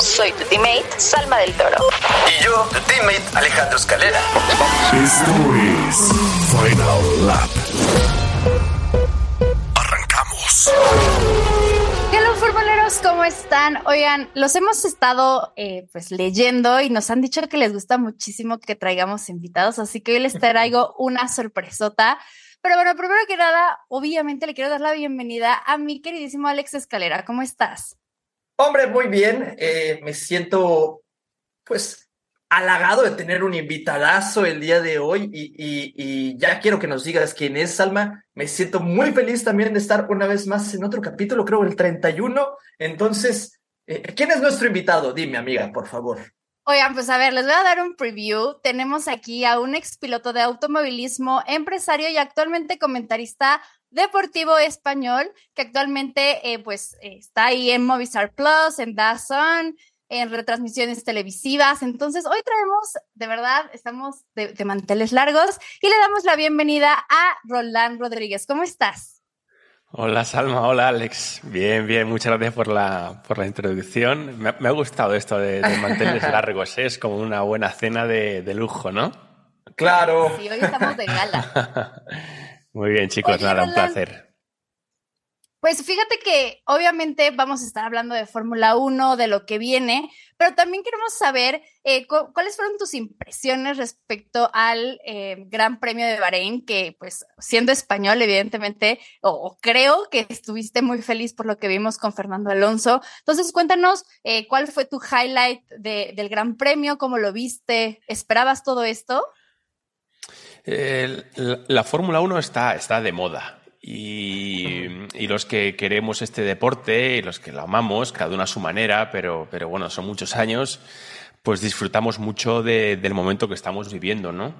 Soy tu teammate, Salma del Toro. Y yo, tu teammate, Alejandro Escalera. Esto es Final Lap. Arrancamos. Hola formuleros, ¿cómo están? Oigan, los hemos estado eh, pues leyendo y nos han dicho que les gusta muchísimo que traigamos invitados, así que hoy les traigo una sorpresota. Pero bueno, primero que nada, obviamente le quiero dar la bienvenida a mi queridísimo Alex Escalera. ¿Cómo estás? Hombre, muy bien. Eh, me siento, pues, halagado de tener un invitadazo el día de hoy y, ya quiero que nos digas quién es, Salma. Me siento muy feliz también de estar una vez más en otro capítulo, creo el 31. Entonces, eh, ¿quién es nuestro invitado? Dime, amiga, por favor. Oigan, pues a ver, les voy a dar un preview. Tenemos aquí a un expiloto de automovilismo, empresario y actualmente comentarista deportivo español, que actualmente eh, pues está ahí en Movistar Plus, en DAZN, en retransmisiones televisivas. Entonces, hoy traemos, de verdad, estamos de, de, manteles largos y le damos la bienvenida a Roland Rodríguez. ¿Cómo estás? Hola Salma, hola Alex. Bien, bien, muchas gracias por la, por la introducción. Me, me ha gustado esto de, de manteles largos, ¿eh? es como una buena cena de, de, lujo, ¿no? Claro. Sí, hoy estamos de gala. Muy bien, chicos, Oye, nada, Roland, un placer. Pues fíjate que obviamente vamos a estar hablando de Fórmula 1, de lo que viene, pero también queremos saber eh, cu cuáles fueron tus impresiones respecto al eh, Gran Premio de Bahrein, que pues siendo español, evidentemente, o, o, creo que estuviste muy feliz por lo que vimos con Fernando Alonso. Entonces, cuéntanos eh, cuál fue tu highlight de, del Gran Premio, cómo lo viste, ¿esperabas todo esto? La, la Fórmula 1 está, está de moda. Y, los que queremos este deporte y los que lo amamos, cada uno a su manera, pero, pero bueno, son muchos años, pues disfrutamos mucho de, del momento que estamos viviendo, ¿no?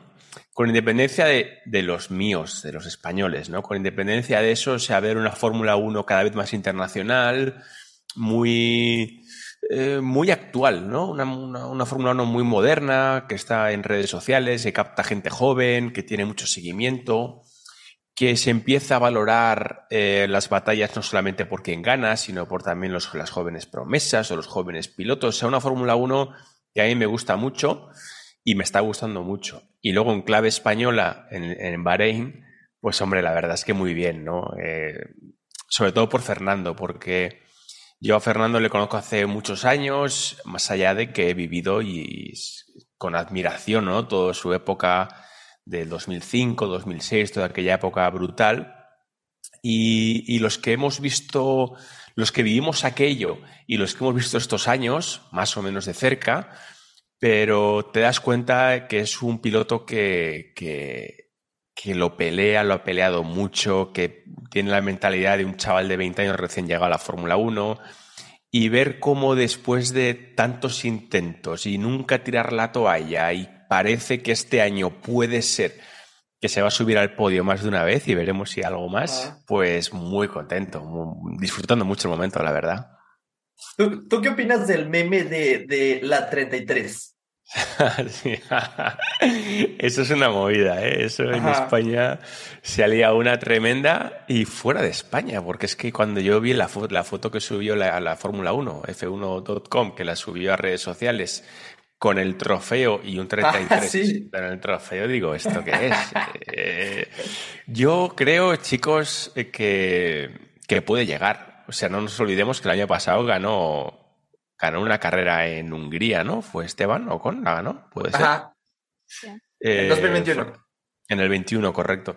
Con independencia de, de, los míos, de los españoles, ¿no? Con independencia de eso, o sea, ver una Fórmula 1 cada vez más internacional, muy, eh, muy actual, ¿no? Una, Fórmula 1 muy moderna, que está en redes sociales, que capta gente joven, que tiene mucho seguimiento que se empieza a valorar eh, las batallas no solamente por quien gana, sino por también los, las jóvenes promesas o los jóvenes pilotos. O sea, una Fórmula 1 que a mí me gusta mucho y me está gustando mucho. Y luego en clave española, en, en Bahrein, pues hombre, la verdad es que muy bien, ¿no? Eh, sobre todo por Fernando, porque yo a Fernando le conozco hace muchos años, más allá de que he vivido y, con admiración, ¿no? Toda su época del 2005, 2006, toda aquella época brutal. Y, y, los que hemos visto, los que vivimos aquello y los que hemos visto estos años, más o menos de cerca, pero te das cuenta que es un piloto que, que, que lo pelea, lo ha peleado mucho, que tiene la mentalidad de un chaval de 20 años recién llegado a la Fórmula 1 y ver cómo después de tantos intentos y nunca tirar la toalla y parece que este año puede ser que se va a subir al podio más de una vez y veremos si algo más, ah. pues muy contento, muy, disfrutando mucho el momento, la verdad. ¿Tú, ¿Tú, qué opinas del meme de, de la 33? Eso es una movida, ¿eh? Eso Ajá. en España se alía una tremenda y fuera de España, porque es que cuando yo vi la, fo la foto que subió la, la Fórmula 1, F1.com, que la subió a redes sociales, con el trofeo y un 33 ah, ¿sí? en el trofeo, digo, ¿esto qué es? eh, yo creo, chicos, que, que puede llegar. O sea, no nos olvidemos que el año pasado ganó, ganó una carrera en Hungría, ¿no? ¿Fue Esteban Ocon la ganó? ¿Puede ser? Ajá. Eh, en 2021. En el 21, correcto.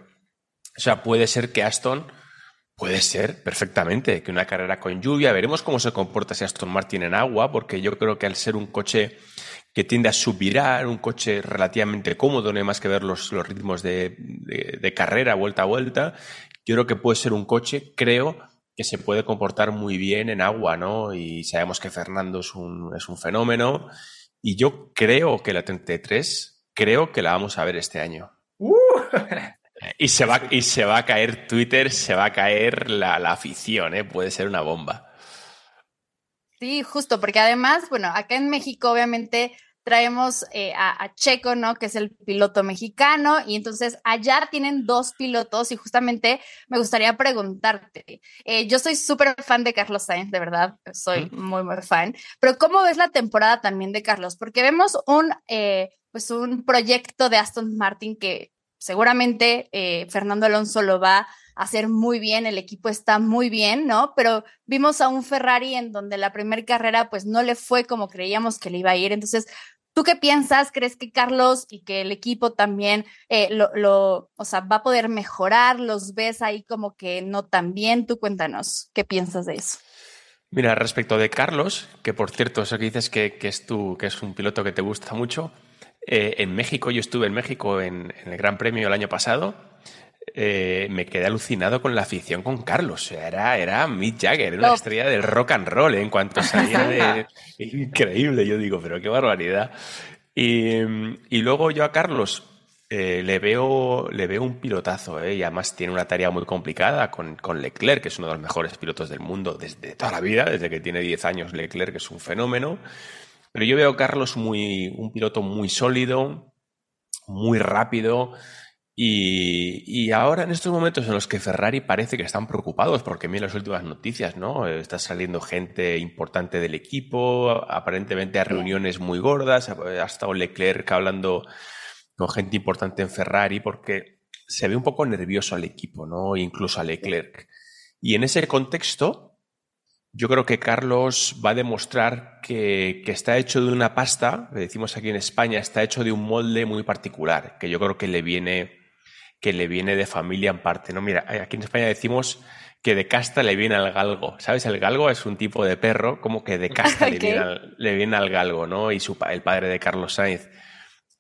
O sea, puede ser que Aston... Puede ser, perfectamente, que una carrera con lluvia. Veremos cómo se comporta si Aston Martin en agua, porque yo creo que al ser un coche que tiende a subirar, un coche relativamente cómodo, no hay más que ver los, los ritmos de, de, de, carrera vuelta a vuelta. Yo creo que puede ser un coche, creo, que se puede comportar muy bien en agua, ¿no? Y sabemos que Fernando es un, es un fenómeno. Y yo creo que la 33 creo que la vamos a ver este año. Uh. Y se, va, y se va a caer Twitter, se va a caer la, la afición, ¿eh? puede ser una bomba. Sí, justo, porque además, bueno, acá en México obviamente traemos eh, a, a, Checo, ¿no? Que es el piloto mexicano, y entonces allá tienen dos pilotos y justamente me gustaría preguntarte, eh, yo soy súper fan de Carlos Sainz, de verdad, soy muy, muy fan, pero ¿cómo ves la temporada también de Carlos? Porque vemos un, eh, pues un proyecto de Aston Martin que seguramente eh, Fernando Alonso lo va a hacer muy bien, el equipo está muy bien, ¿no? Pero vimos a un Ferrari en donde la primera carrera pues no le fue como creíamos que le iba a ir. Entonces, ¿tú qué piensas? ¿Crees que Carlos y que el equipo también eh, lo, o sea, va a poder mejorar? ¿Los ves ahí como que no tan bien? Tú cuéntanos, ¿qué piensas de eso? Mira, respecto de Carlos, que por cierto, eso que dices que, que es tú, que es un piloto que te gusta mucho, eh, en México, yo estuve en México en, en el Gran Premio el año pasado. Eh, me quedé alucinado con la afición con Carlos. Era, era Mick Jagger, era una estrella del rock and roll. ¿eh? En cuanto salía de. Increíble, yo digo, pero qué barbaridad. Y, y luego yo a Carlos eh, le, veo, le veo un pilotazo, ¿eh? y además tiene una tarea muy complicada con, con Leclerc, que es uno de los mejores pilotos del mundo desde toda la vida, desde que tiene 10 años Leclerc, que es un fenómeno. Pero yo veo a Carlos muy, un piloto muy sólido, muy rápido. Y, y, ahora en estos momentos en los que Ferrari parece que están preocupados, porque mira las últimas noticias, ¿no? Está saliendo gente importante del equipo, aparentemente a reuniones muy gordas, ha estado Leclerc hablando con gente importante en Ferrari, porque se ve un poco nervioso al equipo, ¿no? Incluso a Leclerc. Y en ese contexto, yo creo que Carlos va a demostrar que, que, está hecho de una pasta, le decimos aquí en España, está hecho de un molde muy particular, que yo creo que le viene, que le viene de familia en parte. ¿no? Mira, aquí en España decimos que de casta le viene al galgo. ¿Sabes? El galgo es un tipo de perro, como que de casta okay. le, viene al, le, viene al, galgo, ¿no? Y su, el padre de Carlos Sainz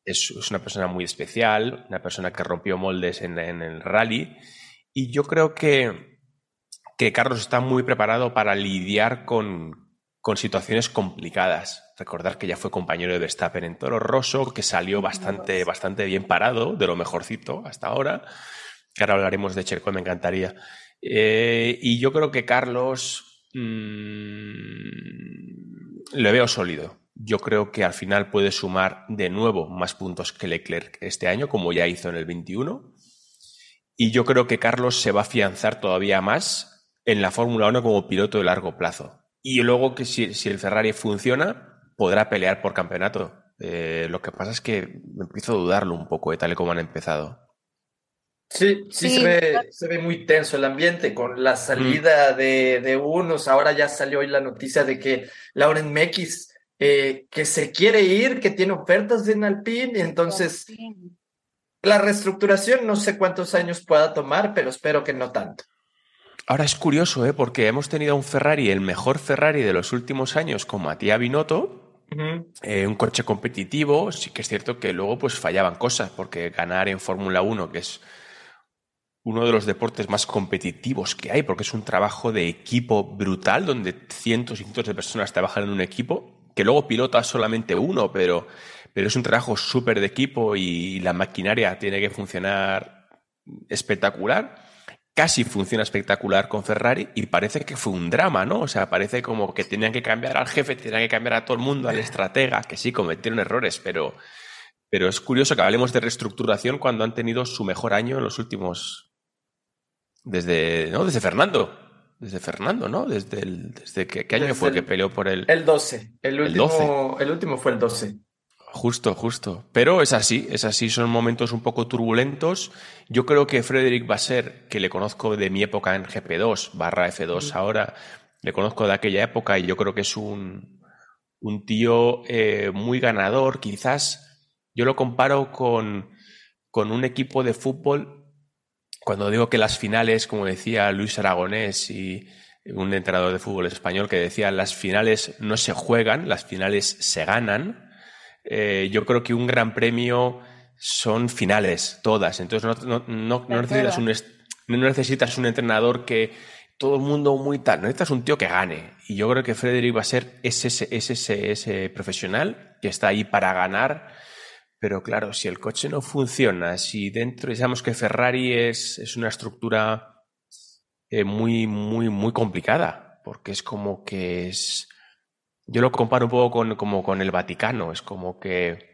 es, es, una persona muy especial, una persona que rompió moldes en, en el rally. Y yo creo que que Carlos está muy preparado para lidiar con, con, situaciones complicadas. Recordar que ya fue compañero de Verstappen en Toro Rosso, que salió bastante, bastante bien parado, de lo mejorcito hasta ahora. Que ahora hablaremos de Checo, me encantaría. Eh, y yo creo que Carlos mmm, le veo sólido. Yo creo que al final puede sumar de nuevo más puntos que Leclerc este año, como ya hizo en el 21. Y yo creo que Carlos se va a afianzar todavía más en la Fórmula 1 como piloto de largo plazo. Y luego que si, si el Ferrari funciona, podrá pelear por campeonato. Eh, lo que pasa es que empiezo a dudarlo un poco de tal y como han empezado. Sí, sí, sí. Se, ve, se, ve, muy tenso el ambiente con la salida mm. de, de, unos. Ahora ya salió hoy la noticia de que Lauren Mekis eh, que se quiere ir, que tiene ofertas en Alpine, y entonces la reestructuración no sé cuántos años pueda tomar, pero espero que no tanto. Ahora es curioso, ¿eh? porque hemos tenido un Ferrari, el mejor Ferrari de los últimos años, con Matías Binotto, uh -huh. eh, un coche competitivo. Sí que es cierto que luego pues fallaban cosas, porque ganar en Fórmula 1, que es uno de los deportes más competitivos que hay, porque es un trabajo de equipo brutal, donde cientos y cientos de personas trabajan en un equipo, que luego pilota solamente uno, pero, pero es un trabajo súper de equipo y la maquinaria tiene que funcionar espectacular casi funciona espectacular con Ferrari y parece que fue un drama, ¿no? O sea, parece como que tenían que cambiar al jefe, tenían que cambiar a todo el mundo, al estratega, que sí, cometieron errores, pero, pero es curioso que hablemos de reestructuración cuando han tenido su mejor año en los últimos... Desde, ¿no? Desde Fernando. Desde Fernando, ¿no? Desde, el, desde que, ¿qué año desde fue el, que peleó por el... El 12. El último, el, 12. el último fue el 12. Justo, justo. Pero es así, es así, son momentos un poco turbulentos. Yo creo que Frederick Basser, que le conozco de mi época en GP2 barra F2 mm. ahora, le conozco de aquella época y yo creo que es un, un tío eh, muy ganador. Quizás yo lo comparo con, con un equipo de fútbol. Cuando digo que las finales, como decía Luis Aragonés y un entrenador de fútbol español que decía, las finales no se juegan, las finales se ganan eh, yo creo que un gran premio son finales, todas. Entonces no, no, no, necesitas, un, no necesitas un entrenador que todo el mundo muy tal, no necesitas un tío que gane. Y yo creo que Frederick va a ser ese, ese, ese, ese profesional que está ahí para ganar, Pero claro, si el coche no funciona, si dentro, digamos que Ferrari es, es una estructura eh, muy, muy, muy complicada, porque es como que es... Yo lo comparo un poco con, como con el Vaticano, es como que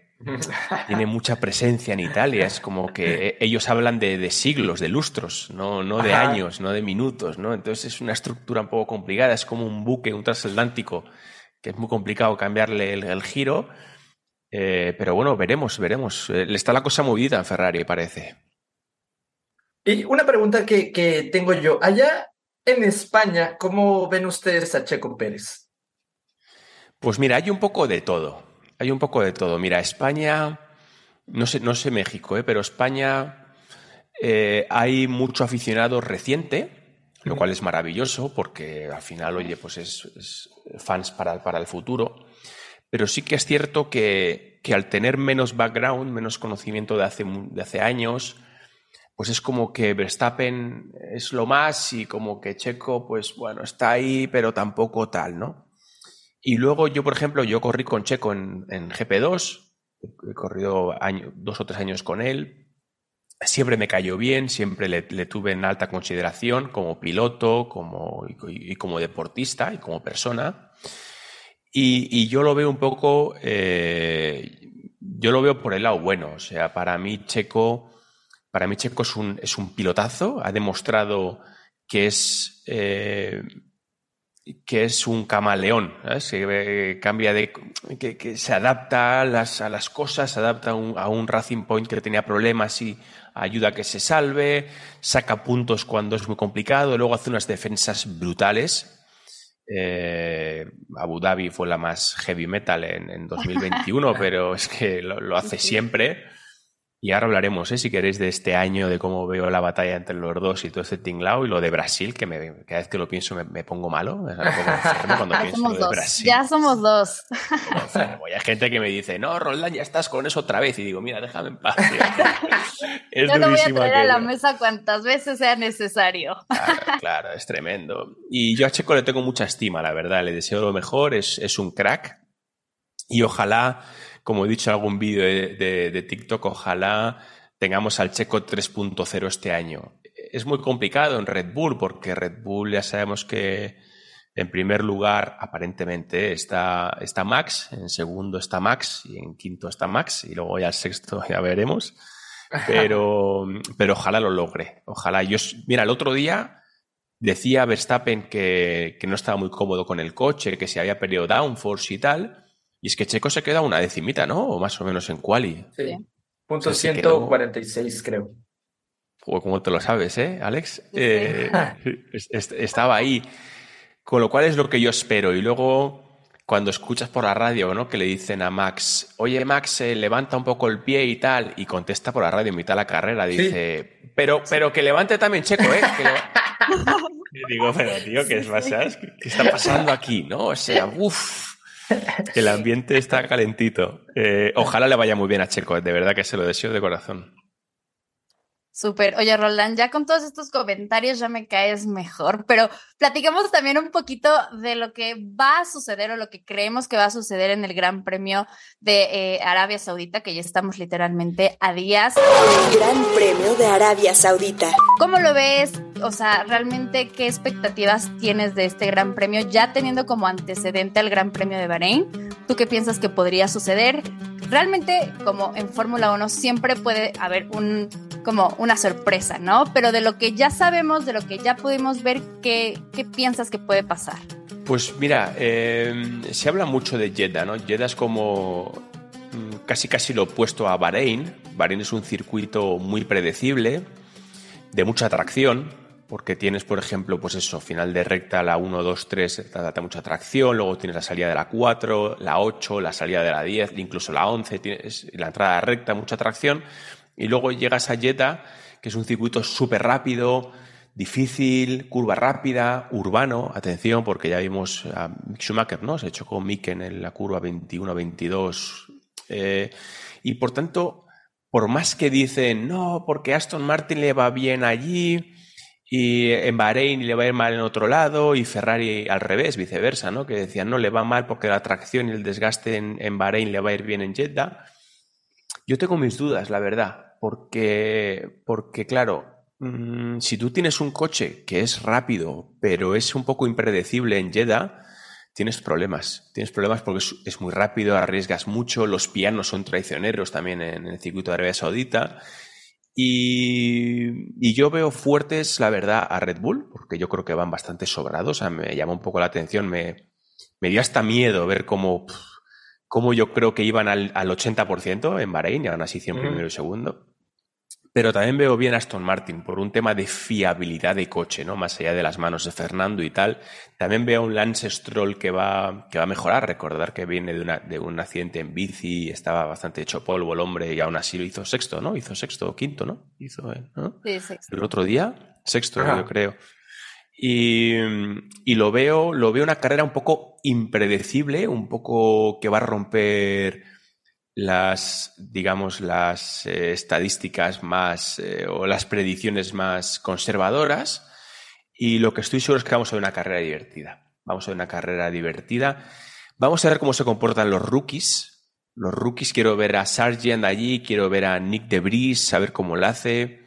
tiene mucha presencia en Italia, es como que ellos hablan de, de siglos, de lustros, no, no de Ajá. años, no de minutos, ¿no? Entonces es una estructura un poco complicada, es como un buque, un transatlántico, que es muy complicado cambiarle el, el giro, eh, pero bueno, veremos, veremos. Eh, Le está la cosa movida en Ferrari, parece. Y una pregunta que, que tengo yo. Allá en España, ¿cómo ven ustedes a Checo Pérez? Pues mira, hay un poco de todo. Hay un poco de todo. Mira, España, no sé, no sé México, ¿eh? pero España eh, hay mucho aficionado reciente, lo cual es maravilloso porque al final, oye, pues es, es fans para, para el futuro. Pero sí que es cierto que, que al tener menos background, menos conocimiento de hace, de hace años, pues es como que Verstappen es lo más y como que Checo, pues bueno, está ahí, pero tampoco tal, ¿no? Y luego yo, por ejemplo, yo corrí con Checo en, en GP2, he corrido dos o tres años con él, siempre me cayó bien, siempre le, tuve en alta consideración como piloto como, y, y como deportista y como persona. Y, y yo lo veo un poco, eh, yo lo veo por el lado bueno, o sea, para mí Checo, para mí Checo es un, es un pilotazo, ha demostrado que es... eh, que es un camaleón, ¿sabes? que eh, cambia de. Que, que se adapta a las, a las cosas, se adapta a un, a un Racing Point que tenía problemas y ayuda a que se salve, saca puntos cuando es muy complicado, luego hace unas defensas brutales. Eh, Abu Dhabi fue la más heavy metal en, en 2021, pero es que lo, lo hace siempre. Y ahora hablaremos, ¿eh? si queréis, de este año, de cómo veo la batalla entre los dos y todo este tinglao, y lo de Brasil, que me, cada vez que lo pienso me, me pongo malo, pongo enfermo cuando Ya pienso somos lo de dos. Brasil. Ya somos dos. Hay gente que me dice, no, Roland, ya estás con eso otra vez. Y digo, mira, déjame en paz. tío". es Yo lo voy a traer a la aquello. mesa cuantas veces sea necesario. Claro, claro, es tremendo. Y yo a Checo le tengo mucha estima, la verdad. Le deseo lo mejor, es, es un crack. Y ojalá, como he dicho en algún vídeo de, de- de TikTok, ojalá tengamos al Checo 3.0 este año. Es muy complicado en Red Bull, porque Red Bull ya sabemos que en primer lugar, aparentemente, está, está Max, en segundo está Max y en quinto está Max, y luego ya el sexto ya veremos. Pero, pero ojalá lo logre. Ojalá. Yo, mira, el otro día decía Verstappen que, que no estaba muy cómodo con el coche, que se había perdido downforce y tal. Y es que Checo se queda una decimita, ¿no? O más o menos en quali. Sí. Sí. Punto Sí, sí, quedó- 146, creo. O como te lo sabes, ¿eh, Alex? Sí. Eh, es- es- estaba ahí. Con lo cual es lo que yo espero. Y luego, cuando escuchas por la radio, ¿no? Que le dicen a Max, oye, Max, eh, levanta un poco el pie y tal. Y contesta por la radio en mitad de la carrera, Sí. dice, pero, pero que levante también Checo, ¿eh? Que leva-". y digo, pero tío, ¿qué, es. ¿qué está pasando aquí? ¿No? O sea, uff. El ambiente está calentito. Eh, ojalá le vaya muy bien a Checo, de verdad que se lo deseo de corazón. Súper. Oye, Roland, ya con todos estos comentarios ya me caes mejor, pero platicamos también un poquito de lo que va a suceder o lo que creemos que va a suceder en el Gran Premio de eh, Arabia Saudita, que ya estamos literalmente a días. Gran Premio de Arabia Saudita. ¿Cómo lo ves? O sea, realmente, ¿qué expectativas tienes de este Gran Premio ya teniendo como antecedente al Gran Premio de Bahrein? ¿Tú qué piensas que podría suceder? Realmente, como en Fórmula 1, siempre puede haber un, como una sorpresa, ¿no? Pero de lo que ya sabemos, de lo que ya pudimos ver, ¿qué, qué piensas que puede pasar? Pues mira, eh, se habla mucho de Jeddah, ¿no? Jeddah es como mm, casi casi lo opuesto a Bahrein. Bahrein es un circuito muy predecible, de mucha atracción, porque tienes, por ejemplo, pues eso, final de recta, la 1, 2, 3, te da mucha atracción, luego tienes la salida de la 4, la 8, la salida de la 10, incluso la 11, tienes la entrada recta, mucha atracción, y luego llegas a Jeddah, que es un circuito súper rápido, difícil, curva rápida, urbano, atención, porque ya vimos a Mick Schumacher, ¿no? Se chocó Mick en la curva 21-22. Eh, y por tanto, por más que dicen, no, porque Aston Martin le va bien allí, y en Bahrein le va a ir mal en otro lado, y Ferrari al revés, viceversa, ¿no? Que decían, no, le va mal porque la tracción y el desgaste en, en Bahrein le va a ir bien en Jeddah. Yo tengo mis dudas, la verdad, porque, porque claro, mm, si tú tienes un coche que es rápido, pero es un poco impredecible en Jeddah, tienes problemas. Tienes problemas porque es, es muy rápido, arriesgas mucho, los pianos son traicioneros también en el circuito de Arabia Saudita. Y, y, yo veo fuertes, la verdad, a Red Bull, porque yo creo que van bastante sobrados. O sea, me llama un poco la atención, me, me dio hasta miedo ver cómo, cómo yo creo que iban al, al 80% en Bahrein, y aún así 100 primero y segundo. Pero también veo bien a Aston Martin por un tema de fiabilidad de coche, ¿no? Más allá de las manos de Fernando y tal. También veo a un Lance Stroll que va, que va a mejorar. Recordar que viene de, una, de un accidente en bici, estaba bastante hecho polvo el hombre y aún así lo hizo sexto, ¿no? Hizo sexto o quinto, ¿no? Hizo, ¿no? Sí, sexto. El otro día, sexto, Ajá. yo creo. Y, y, lo veo, lo veo una carrera un poco impredecible, un poco que va a romper las, digamos, las eh, estadísticas más eh, o las predicciones más conservadoras. Y lo que estoy seguro es que vamos a ver una carrera divertida. Vamos a ver una carrera divertida. Vamos a ver cómo se comportan los rookies. Los rookies quiero ver a Sargent allí, quiero ver a Nick Debris, saber cómo lo hace.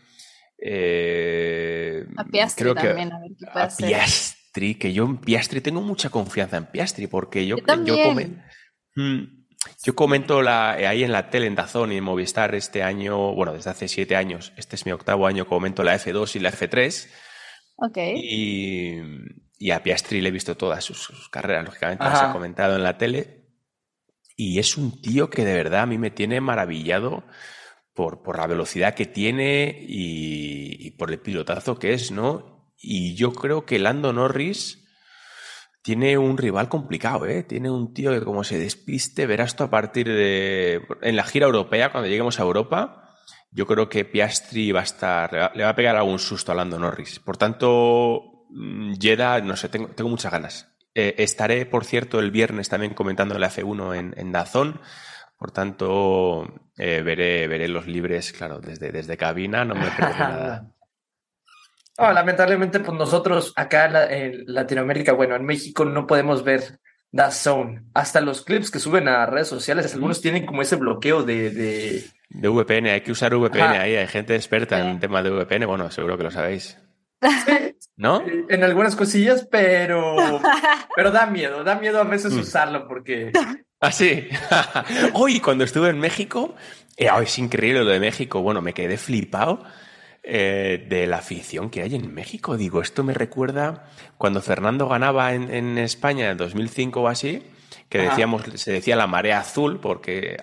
Eh, a Piastri creo que también, a ver qué puede a hacer. Piastri, que yo en Piastri tengo mucha confianza en Piastri, porque yo, Yo también. come- Mm, yo comento la, ahí en la tele, en Dazón y en Movistar este año, bueno, desde hace siete años, este es mi octavo año, comento la F2 y la F3 Ok. y, y a Piastri le he visto todas sus, sus carreras, lógicamente las he comentado en la tele y es un tío que de verdad a mí me tiene maravillado por, por la velocidad que tiene y, y por el pilotazo que es, ¿no? Y yo creo que Lando Norris tiene un rival complicado, ¿eh? Tiene un tío que como se despiste, verás tú a partir de... En la gira europea, cuando lleguemos a Europa, yo creo que Piastri va a estar... Le va, a pegar algún susto a Lando Norris. Por tanto, mm, Jeddah, no sé, tengo, tengo muchas ganas. Eh, estaré, por cierto, el viernes también comentando la F1 en, en Dazón. Por tanto, eh, veré, veré los libres, claro, desde, desde cabina, no me perderé nada. No, lamentablemente, pues nosotros acá en, la- en Latinoamérica, bueno, en México no podemos ver The Zone. Hasta los clips que suben a redes sociales, algunos tienen como ese bloqueo de, de... De VPN, hay que usar VPN Ajá. ahí, hay gente experta en temas de VPN, bueno, seguro que lo sabéis. ¿No? en algunas cosillas, pero, pero da miedo, da miedo a veces Mm. usarlo porque Ah, sí. Hoy, cuando estuve en México, eh, oh, es increíble lo de México. Bueno, me quedé flipado eh, de la afición que hay en México. Digo, esto me recuerda cuando Fernando ganaba en, en España en 2005 o así, que Ajá. decíamos, se decía la marea azul porque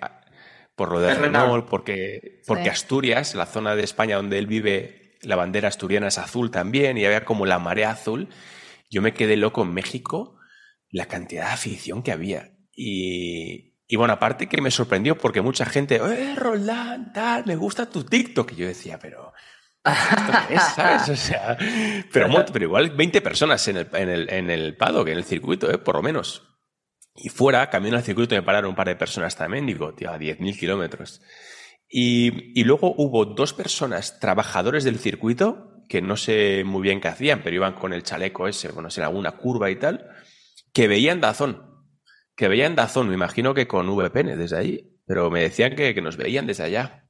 por lo de Renault. Renault, porque, porque Sí. Asturias, la zona de España donde él vive, la bandera asturiana es azul también, y había como la marea azul. Yo me quedé loco en México la cantidad de afición que había. Y, y bueno, aparte que me sorprendió porque mucha gente, ¡eh, Roldán, tal, me gusta tu TikTok! Y yo decía, pero... ¿Esto qué es? ¿Sabes? O sea, pero, pero igual 20 personas en el, en el, en el paddock, en el circuito, ¿eh? por lo menos. Y fuera, camino al circuito, me pararon un par de personas también. Digo, tío, a 10.000 kilómetros. Y, y luego hubo dos personas, trabajadores del circuito, que no sé muy bien qué hacían, pero iban con el chaleco ese, bueno, en alguna curva y tal, que veían Dazón. Que veían Dazón, me imagino que con VPN desde ahí. Pero me decían que, que nos veían desde allá.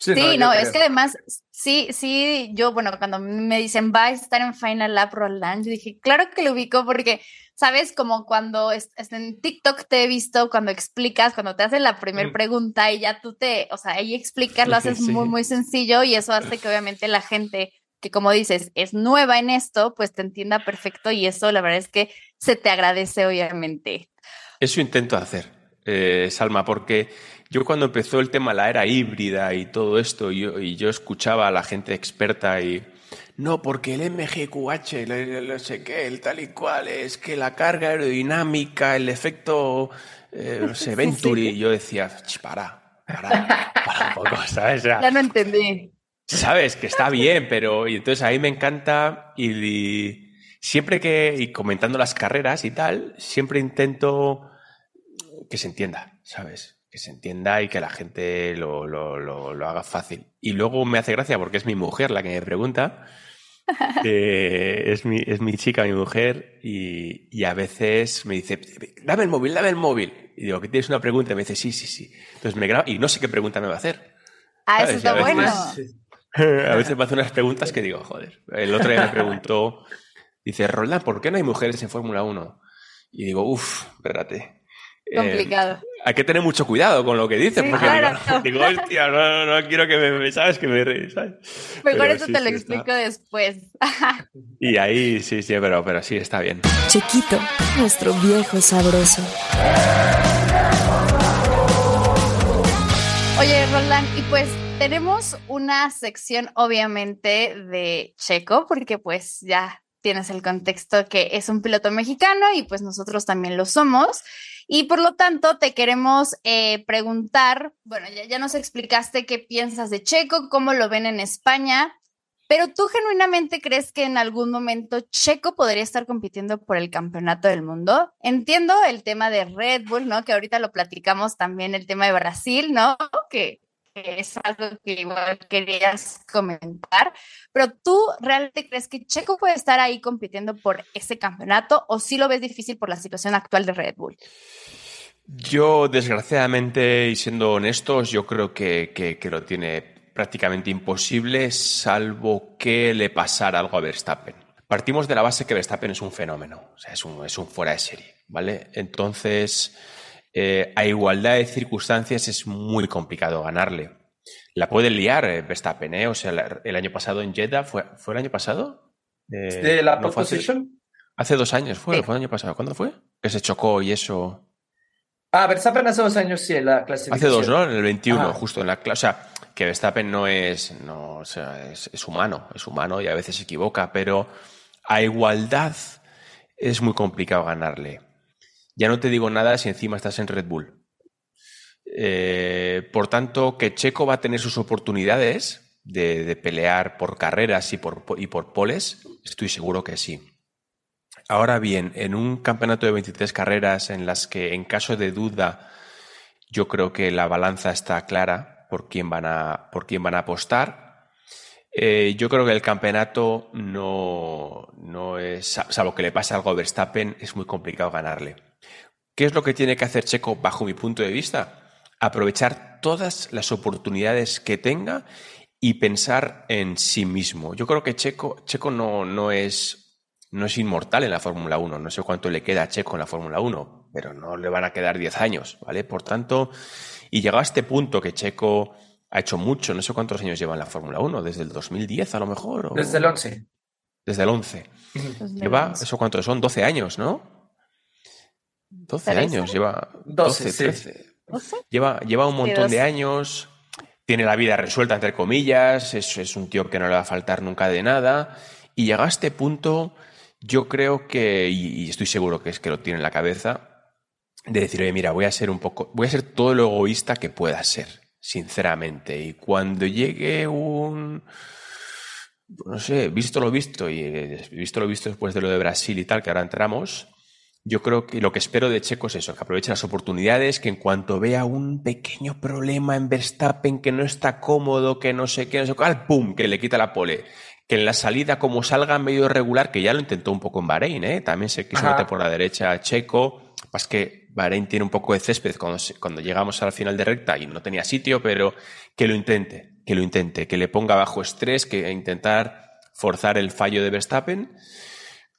Sí, no, es que además, sí, sí, yo, bueno, cuando me dicen va a estar en Final Lap Roland, yo dije, claro que lo ubico porque, ¿sabes? Como cuando es, es en TikTok te he visto, cuando explicas, cuando te hacen la primera Mm. pregunta y ya tú te, o sea, ahí explicas, lo haces Sí. muy, muy sencillo y eso hace que obviamente la gente que como dices, es nueva en esto, pues te entienda perfecto y eso la verdad es que se te agradece obviamente. Eso intento hacer, eh, Salma, porque yo cuando empezó el tema, la era híbrida y todo esto, yo, y yo escuchaba a la gente experta y no, porque el MGQH, el, el- no sé qué, el tal y cual, es que la carga aerodinámica, el efecto, eh, no sé, Sí, Venturi, sí. yo decía, "Ch, para, para, para un poco, ¿sabes? O sea, Ya no entendí. Sabes que está bien, pero y entonces a mí me encanta y, y siempre que, y comentando las carreras y tal, siempre intento que se entienda, ¿sabes? Que se entienda y que la gente lo, lo, lo, lo haga fácil. Y luego me hace gracia porque es mi mujer la que me pregunta es mi, es mi chica, mi mujer, y, y a veces me dice, dame el móvil, dame el móvil. Y digo, ¿que tienes una pregunta? Y me dice, sí, sí, sí. Entonces me grabo y no sé qué pregunta me va a hacer. Ah, eso. Y a está veces- bueno. A veces me hace unas preguntas que digo, joder. El otro día me preguntó, dice, Roldán, ¿por qué no hay mujeres en Fórmula 1? Y digo, uff, espérate. Eh, Complicado. Hay que tener mucho cuidado con lo que dices, Sí, porque claro. digo, digo, hostia, no, no, no quiero que me, ¿sabes? Que me, ¿sabes? Mejor Pero eso sí, te lo sí, está. explico después. Y ahí sí, sí, pero, pero sí, está bien. Chiquito, nuestro viejo sabroso. Oye, Roland, y pues tenemos una sección obviamente de Checo, porque pues ya tienes el contexto que es un piloto mexicano y pues nosotros también lo somos. Y por lo tanto te queremos eh, preguntar, bueno, ya, ya nos explicaste qué piensas de Checo, cómo lo ven en España, pero tú genuinamente crees que en algún momento Checo podría estar compitiendo por el campeonato del mundo? Entiendo el tema de Red Bull, ¿no? Que ahorita lo platicamos también, el tema de Brasil, ¿no? Que, es algo que igual querías comentar, pero tú realmente crees que Checo puede estar ahí compitiendo por ese campeonato o sí lo ves difícil por la situación actual de Red Bull? Yo, desgraciadamente, y siendo honestos, yo creo que, que- lo tiene prácticamente imposible, salvo que le pasara algo a Verstappen. Partimos de la base que Verstappen es un fenómeno, o sea, es un, es un fuera de serie, ¿vale? Entonces, eh, a igualdad de circunstancias es muy complicado ganarle. La puede liar eh, Verstappen, ¿eh? O sea, la- el año pasado en Jeddah, ¿fue, ¿fue el año pasado? Eh, De la ¿no hace-. Hace dos años fue, Sí. fue el año pasado. ¿Cuándo fue? Que se chocó y eso. Ah, Verstappen hace dos años sí, en la Hace clasificación. dos, ¿no? En el 21, Ajá. justo en la clase. O sea, que Verstappen no es, no, o sea, es, es humano, es humano y a veces se equivoca, pero a igualdad es muy complicado ganarle. Ya no te digo nada si encima estás en Red Bull. Eh, por tanto, que Checo va a tener sus oportunidades de, pelear por carreras y por, y por poles, estoy seguro que sí. Ahora bien, en un campeonato de 23 carreras en las que en caso de duda yo creo que la balanza está clara por quién van a, por quién van a apostar. Eh, yo creo que el campeonato no, no es, salvo que le pase algo a Verstappen, es muy complicado ganarle. ¿Qué es lo que tiene que hacer Checo bajo mi punto de vista? Aprovechar todas las oportunidades que tenga y pensar en sí mismo. Yo creo que Checo, Checo no, no, es, no es inmortal en la Fórmula 1. No sé cuánto le queda a Checo en la Fórmula 1, pero no le van a quedar 10 años, ¿vale? Por tanto, y llegado a este punto que Checo ha hecho mucho, no sé cuántos años lleva en la Fórmula 1, desde el 2010 a lo mejor. o- Desde el 11. Desde el 11. Lleva, ¿eso cuánto son? 12 años, ¿no? 12 ¿Trece? años, lleva 12, 12, sí. 13. Lleva, lleva un montón de 12. años, tiene la vida resuelta, entre comillas, es, es un tío que no le va a faltar nunca de nada. Y llega a este punto, yo creo que, y, y estoy seguro que es que lo tiene en la cabeza, de decir, oye, mira, voy a ser un poco, voy a ser todo lo egoísta que pueda ser, sinceramente. Y cuando llegue un, no sé, visto lo visto, y eh, visto lo visto después de lo de Brasil y tal, que ahora entramos, yo creo que lo que espero de Checo es eso, que aproveche las oportunidades, que en cuanto vea un pequeño problema en Verstappen, que no está cómodo, que no sé qué, no sé cuál, ¡pum!, que le quita la pole. Que en la salida, como salga medio regular, que ya lo intentó un poco en Bahrein, ¿eh? también se quiso Ajá. meter por la derecha a Checo. Más que Bahrein tiene un poco de césped cuando, cuando llegamos al final de recta y no tenía sitio, pero que lo intente, que lo intente, que le ponga bajo estrés, que intentar forzar el fallo de Verstappen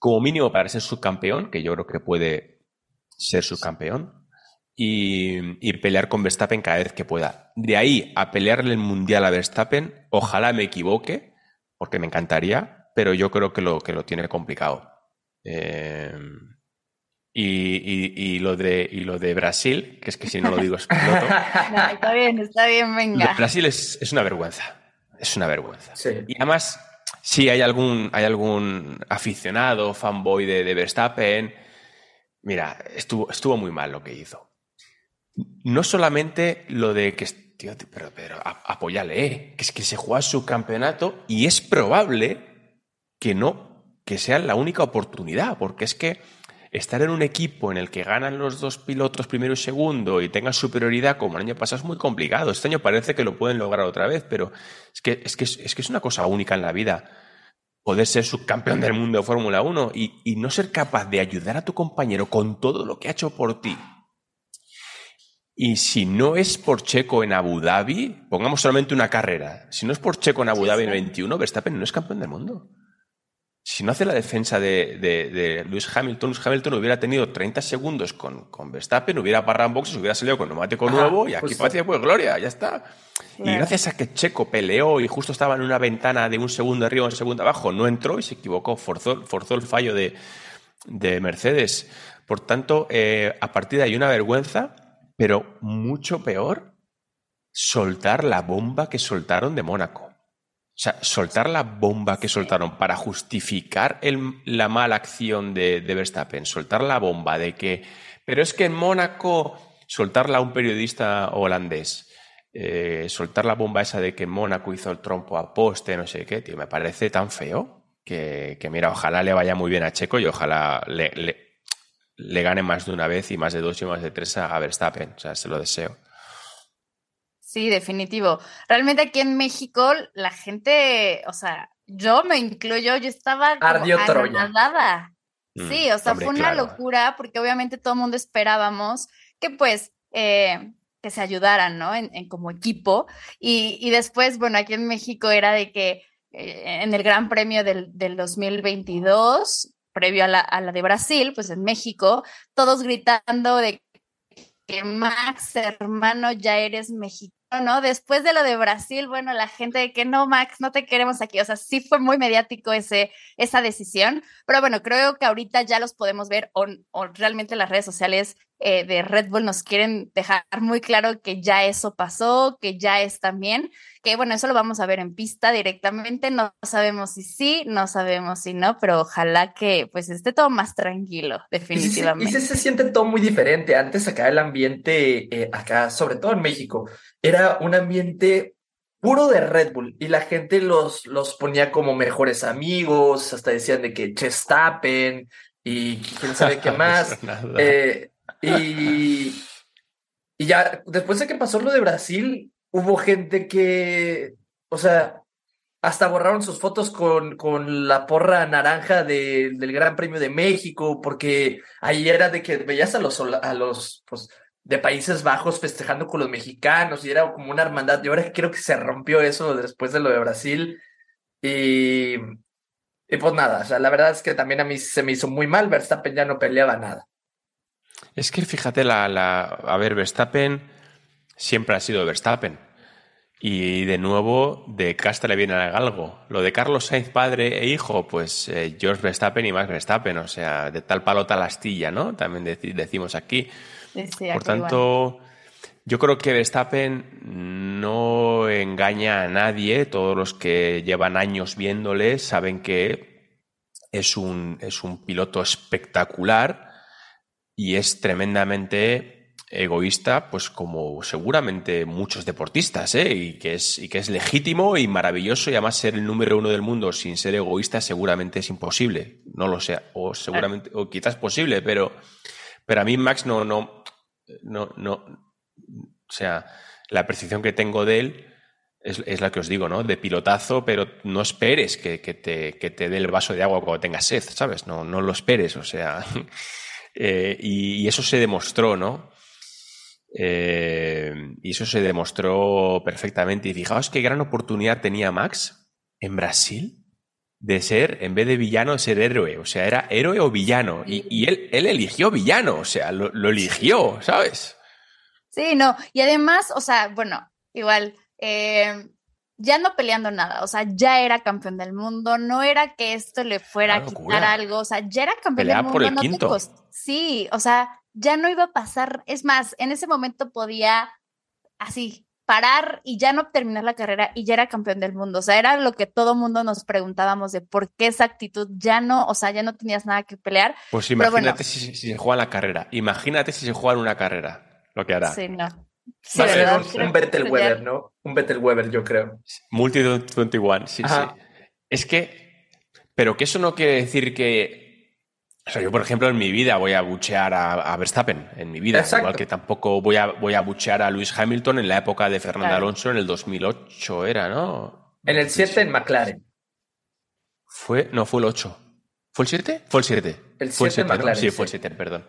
como mínimo para ser subcampeón, que yo creo que puede ser subcampeón, y, y pelear con Verstappen cada vez que pueda. De ahí a pelearle el mundial a Verstappen, ojalá me equivoque, porque me encantaría, pero yo creo que lo, que lo tiene complicado. Eh, y, y- y lo de, y lo de Brasil, que es que si no lo digo exploto. No, está bien, está bien, venga. Brasil es, es una vergüenza. Es una vergüenza. Sí. Y además, si hay algún, hay algún aficionado, fanboy de, de Verstappen, mira, estuvo, estuvo muy mal lo que hizo. No solamente lo de que, tío, pero, pero a- apóyale, ¿eh? que es que se juega su campeonato y es probable que no, que sea la única oportunidad, porque es que estar en un equipo en el que ganan los dos pilotos primero y segundo y tengan superioridad como el año pasado es muy complicado. Este año parece que lo pueden lograr otra vez, pero es que es, que es, que es una cosa única en la vida. poder ser subcampeón del mundo de Fórmula 1 y, y, no ser capaz de ayudar a tu compañero con todo lo que ha hecho por ti. Y si no es por Checo en Abu Dhabi, pongamos solamente una carrera. Si no es por Checo en Abu Dhabi en el 21, Verstappen no es campeón del mundo. Si no hace la defensa de, de, de Lewis Hamilton, Lewis Hamilton hubiera tenido 30 segundos con, con Verstappen, hubiera parado en boxes, hubiera salido con neumático Ajá, nuevo y aquí parecía pues gloria, ya está. Claro. Y gracias a que Checo peleó y justo estaba en una ventana de un segundo arriba, un segundo abajo, no entró y se equivocó, forzó, forzó el fallo de, de Mercedes. Por tanto, eh, a partir de ahí una vergüenza, pero mucho peor, soltar la bomba que soltaron de Mónaco. O sea, soltar la bomba que soltaron para justificar el, la mala acción de, de, Verstappen, soltar la bomba de que, pero es que en Mónaco, soltarla a un periodista holandés, eh, soltar la bomba esa de que Mónaco hizo el trompo a poste, no sé qué, tío, me parece tan feo que, que mira, ojalá le vaya muy bien a Checo y ojalá le, le, le, gane más de una vez y más de dos y más de tres a Verstappen, o sea, se lo deseo. Sí, definitivo. Realmente aquí en México la gente, o sea, yo me incluyo, yo estaba Ardió anonadada. Mm, Sí, o sea, hombre, fue una claro. locura porque obviamente todo el mundo esperábamos que pues eh, que se ayudaran, ¿no? En, en como equipo. Y, y, después, bueno, aquí en México era de que eh, en el Gran Premio del, del 2022, previo a la, a la de Brasil, pues en México, todos gritando de que Max, hermano, ya eres mexicano. ¿No? Después de lo de Brasil, bueno, la gente de que no, Max, no te queremos aquí. O sea, sí fue muy mediático ese, esa decisión, pero bueno, creo que ahorita ya los podemos ver o, o realmente las redes sociales eh, de Red Bull nos quieren dejar muy claro que ya eso pasó, que ya están bien, que bueno, eso lo vamos a ver en pista directamente. No sabemos si sí, no sabemos si no, pero ojalá que pues esté todo más tranquilo, definitivamente. Y y sí se siente todo muy diferente. Antes acá el ambiente, eh, acá, sobre todo en México, era un ambiente puro de Red Bull y la gente los, los ponía como mejores amigos, hasta decían de que Chestapen y quién sabe qué más. eh, y, y ya después de que pasó lo de Brasil, hubo gente que, o sea, hasta borraron sus fotos con, con la porra naranja de, del Gran Premio de México, porque ahí era de que veías a los, a los pues, de Países Bajos festejando con los mexicanos y era como una hermandad. Y ahora creo que se rompió eso después de lo de Brasil. Y, y pues nada, o sea, la verdad es que también a mí se me hizo muy mal. Verstappen ya no peleaba nada. Es que fíjate, la, la, a ver, Verstappen siempre ha sido Verstappen. Y de nuevo, de casta le viene algo. Lo de Carlos Sainz, padre e hijo, pues eh, George Verstappen y Max Verstappen, o sea, de tal palo tal astilla, ¿no? También dec decimos aquí. Sí, sí, Por tanto, igual. yo creo que Verstappen no engaña a nadie. Todos los que llevan años viéndole saben que es un, es un piloto espectacular y es tremendamente egoísta, pues como seguramente muchos deportistas, ¿eh? y, que es, y que es legítimo y maravilloso, y además ser el número uno del mundo sin ser egoísta seguramente es imposible. No lo sé, o seguramente, o quizás posible, pero, pero a mí Max no, no, no, no, o sea, la percepción que tengo de él es, es, la que os digo, ¿no? De pilotazo, pero no esperes que, que, te, que te dé el vaso de agua cuando tengas sed, ¿sabes? No, no lo esperes, o sea. Eh, y, eso se demostró, ¿no? Eh, y eso se demostró perfectamente. Y fijaos qué gran oportunidad tenía Max en Brasil de ser, en vez de villano, de ser héroe. O sea, era héroe o villano. Y, y él, él, eligió villano, o sea, lo, lo, eligió, ¿sabes? Sí, no. Y además, o sea, bueno, igual, eh, ya no peleando nada, o sea, ya era campeón del mundo, no era que esto le fuera a quitar algo, o sea, ya era campeón del mundo. por el no quinto. Cost... Sí, o sea, ya no iba a pasar, es más, en ese momento podía así parar y ya no terminar la carrera y ya era campeón del mundo, o sea, era lo que todo mundo nos preguntábamos de por qué esa actitud ya no, o sea, ya no tenías nada que pelear. Pues imagínate bueno, si, si, se juega la carrera, imagínate si se juega en una carrera, lo que hará. Sí, no. Sí, Va a ser un, un Vettel Weber, ya... ¿no? Un Vettel Weber, yo creo. Multi 21, sí, Ajá. sí. Es que, pero que eso no quiere decir que. O sea, yo, por ejemplo, en mi vida voy a buchear a, a Verstappen, en mi vida. Exacto. Igual que tampoco voy a, voy a buchear a Lewis Hamilton en la época de Fernando claro. Alonso en el 2008, era, ¿no? En el 7 en McLaren. Fue, no, fue el 8. ¿Fue el 7? Fue el 7. El Fue 7 ¿no? McLaren, Sí, fue el sí. 7, perdón.